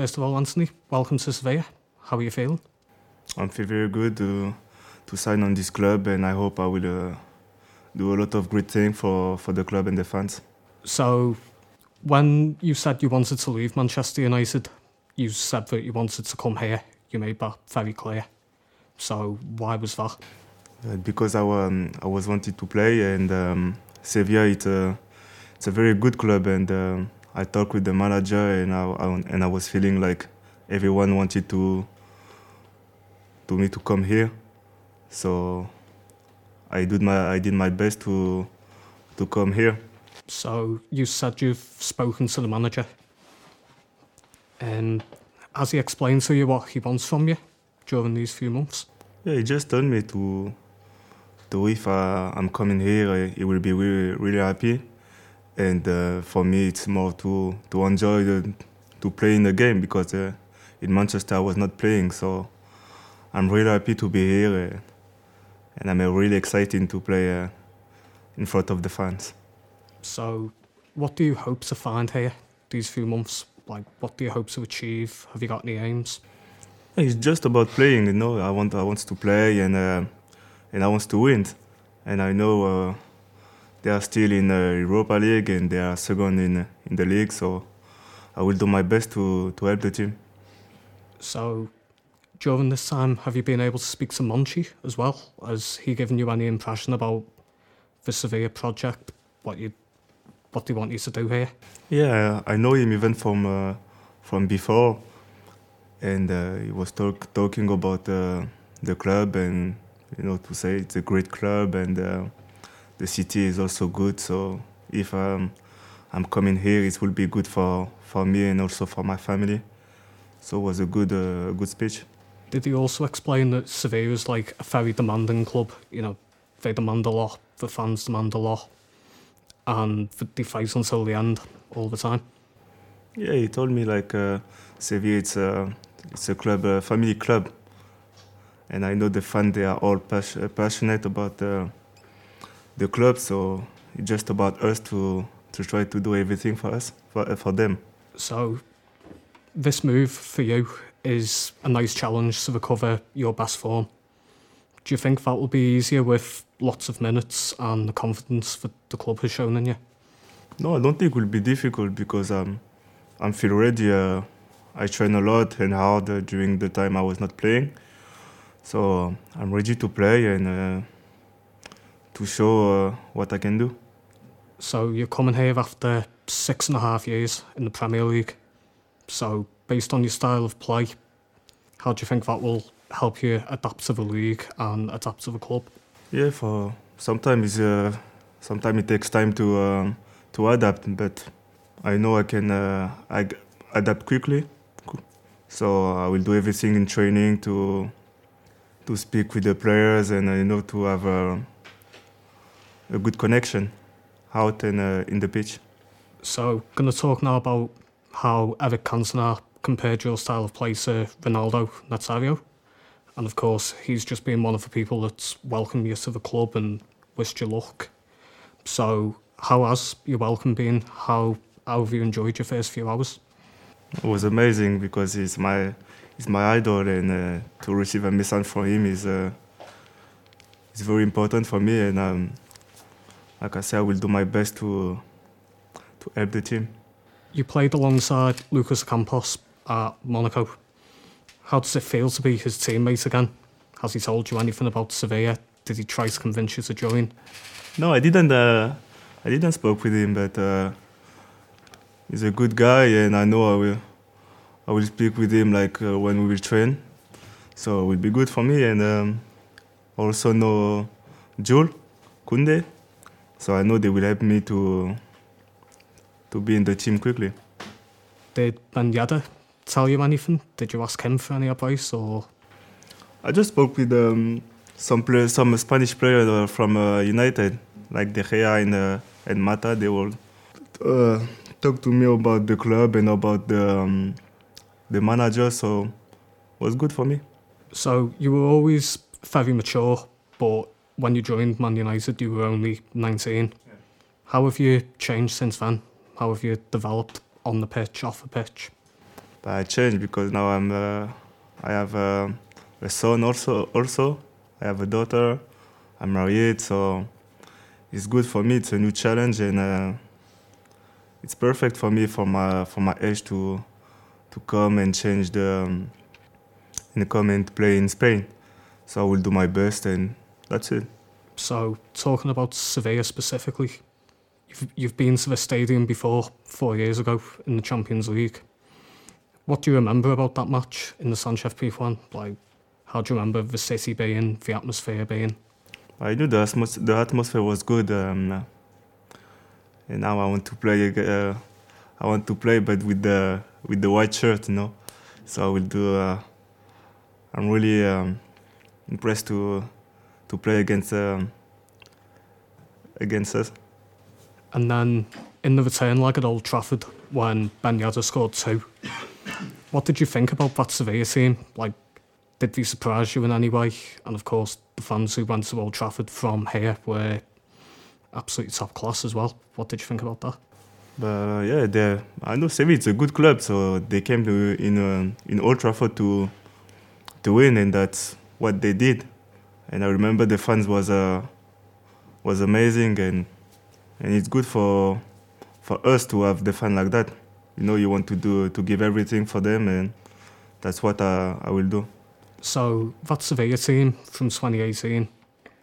First of all, Anthony, welcome to Sevilla. How are you feeling? I feel very good to, to sign on this club, and I hope I will uh, do a lot of great things for, for the club and the fans. So, when you said you wanted to leave Manchester United, you said that you wanted to come here. You made that very clear. So, why was that? Uh, because I, um, I was wanted to play, and um, Sevilla it's a, it's a very good club, and uh, I talked with the manager, and I, I, and I was feeling like everyone wanted to to me to come here. So I did my I did my best to to come here. So you said you've spoken to the manager. And has he explained to you what he wants from you during these few months? Yeah, he just told me to to if uh, I'm coming here, he will be really really happy. And uh, for me, it's more to to enjoy the to play in the game because uh, in Manchester I was not playing, so I'm really happy to be here, uh, and I'm uh, really excited to play uh, in front of the fans. So, what do you hope to find here these few months? Like, what do you hope to achieve? Have you got any aims? It's just about playing, you know. I want I want to play and uh, and I want to win, and I know uh, they are still in the Europa League and they are second in in the league, so I will do my best to to help the team. So, during this time, have you been able to speak to Monchi as well? Has he given you any impression about the Sevilla project? What you, what do you want you to do here? Yeah, I know him even from uh, from before, and uh, he was talk, talking about uh, the club and you know to say it's a great club and uh, the city is also good. So if um, I'm coming here, it will be good for for me and also for my family. So it was a good uh, good speech. Did he also explain that Sevilla is like a very demanding club? You know, they demand a lot, the fans demand a lot, and they fight until the end all the time. Yeah, he told me like uh, Sevilla, it's a it's a club, a family club, and I know the fans they are all pas- passionate about the the club. So it's just about us to to try to do everything for us for for them. So this move for you is a nice challenge to recover your best form. Do you think that will be easier with lots of minutes and the confidence that the club has shown in you? No, I don't think it will be difficult because um, I'm feel ready. Uh, I train a lot and hard during the time I was not playing, so I'm ready to play and uh, to show uh, what I can do. So you're coming here after six and a half years in the Premier League. So based on your style of play, how do you think that will help you adapt to the league and adapt to the club? Yeah, for sometimes uh, sometimes it takes time to um, to adapt, but I know I can uh, I adapt quickly. So I will do everything in training to to speak with the players and uh, you know to have a, a good connection out and uh, in the pitch. So, going to talk now about how Eric Cantona compared your style of play to Ronaldo Nazario. And of course, he's just been one of the people that's welcomed you to the club and wished you luck. So, how has your welcome been? How, how have you enjoyed your first few hours? It was amazing because he's my he's my idol, and uh, to receive a message from him is uh, is very important for me. And um, like I said, I will do my best to to help the team. You played alongside Lucas Ocampos at Monaco. How does it feel to be his teammate again? Has he told you anything about Sevilla? Did he try to convince you to join? No, I didn't. Uh, I didn't spoke with him, but uh, he's a good guy, and I know I will. I will speak with him like uh, when we will train, so it will be good for me. And um, also know Jules Koundé, so I know they will help me to to be in the team quickly. Did Yedder tell you anything? Did you ask him for any advice or? I just spoke with um, some players, some Spanish players uh, from uh, United, like De Gea and, uh, and Mata. They will uh, talk to me about the club and about the um, the manager. So it was good for me. So you were always very mature, but when you joined Man United, you were only 19. Yeah. How have you changed since then? How have you developed on the pitch, off the pitch? I changed because now I'm uh, I have uh, a son also also I have a daughter I'm married so it's good for me it's a new challenge and uh, it's perfect for me for my for my age to to come and change the um, and come and play in Spain so I will do my best and that's it So, talking about Sevilla specifically, you've, you've been to the stadium before, four years ago, in the Champions League. What do you remember about that match in the Sanchez Pizjuan? Like, how do you remember the city being, the atmosphere being? I knew the, atmos- the atmosphere was good, um, and now I want to play. Uh, I want to play, but with the with the white shirt, you know. So I will do. Uh, I'm really um, impressed to to play against um, against us. And then in the return leg at Old Trafford, when Ben Yedder scored two, what did you think about that Sevilla team? Like, did they surprise you in any way? And of course, the fans who went to Old Trafford from here were absolutely top class as well. What did you think about that? But uh, yeah, they- I know Sevilla is a good club, so they came to in uh, in Old Trafford to to win, and that's what they did. And I remember the fans was uh, was amazing, and and it's good for for us to have the fan like that. You know, you want to do to give everything for them, and that's what I, I will do. So, that Sevilla team from 2018,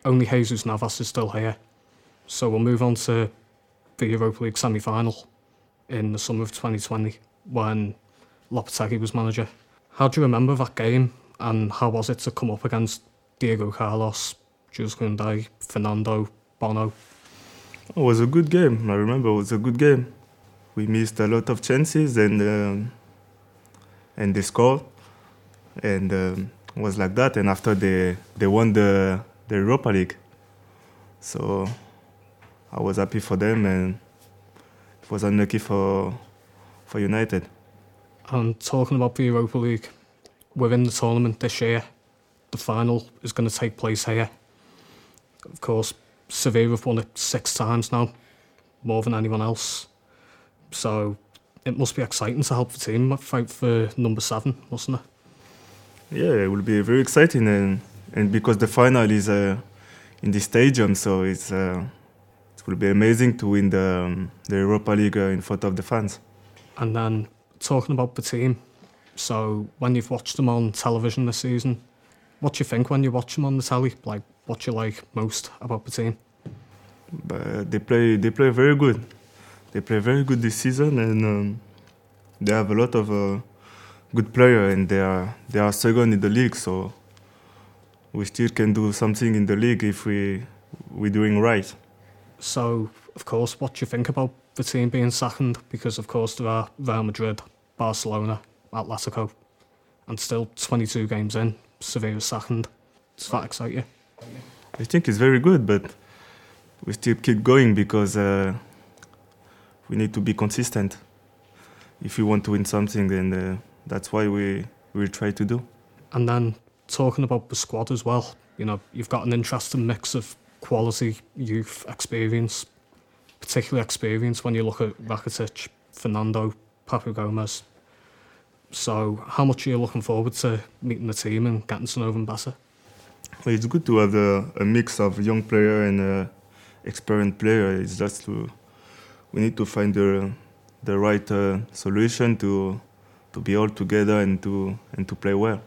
only Jesus Navas is still here. So, we'll move on to the Europa League semi final in the summer of 2020 when Lopetegui was manager. How do you remember that game and how was it to come up against Diego Carlos, Jules Koundé, Fernando, Bono? It was a good game. I remember it was a good game. We missed a lot of chances and um, and they scored, and um, it was like that. And after they they won the the Europa League, so I was happy for them, and it was unlucky for for United. And talking about the Europa League, we're in the tournament this year. The final is going to take place here. Of course, Sevilla have won it six times now, more than anyone else. So it must be exciting to help the team fight for number seven, mustn't it? Yeah, it will be very exciting, and and because the final is uh, in the stadium, so it's uh, it will be amazing to win the um, the Europa League uh, in front of the fans. And then talking about the team, so when you've watched them on television this season, what do you think when you watch them on the telly? Like, what do you like most about the team? but they play they play very good. They play very good this season, and um, they have a lot of uh, good players, and they are they are second in the league. So we still can do something in the league if we we're doing right. So, of course, what do you think about the team being second? Because, of course, there are Real Madrid, Barcelona, Atletico, and still 22 games in, Sevilla's second. Does that excite you? I think it's very good, but we still keep going because uh, we need to be consistent. If we want to win something, then uh, that's why we will try to do. And then talking about the squad as well, you know, you've got an interesting mix of quality, youth, experience, particularly experience when you look at Rakitic, Fernando, Papu Gomez. So, how much are you looking forward to meeting the team and getting to know them better? It's good to have a, a mix of young player and uh, experienced player. It's just to we need to find the the right uh, solution to to be all together and to and to play well.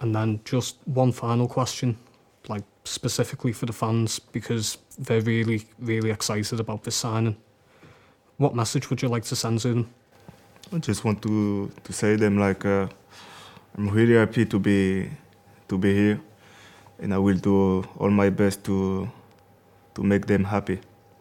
And then just one final question, like specifically for the fans, because they're really, really excited about this signing. What message would you like to send to them? I just want to to say them like uh, I'm really happy to be to be here, and I will do all my best to to make them happy.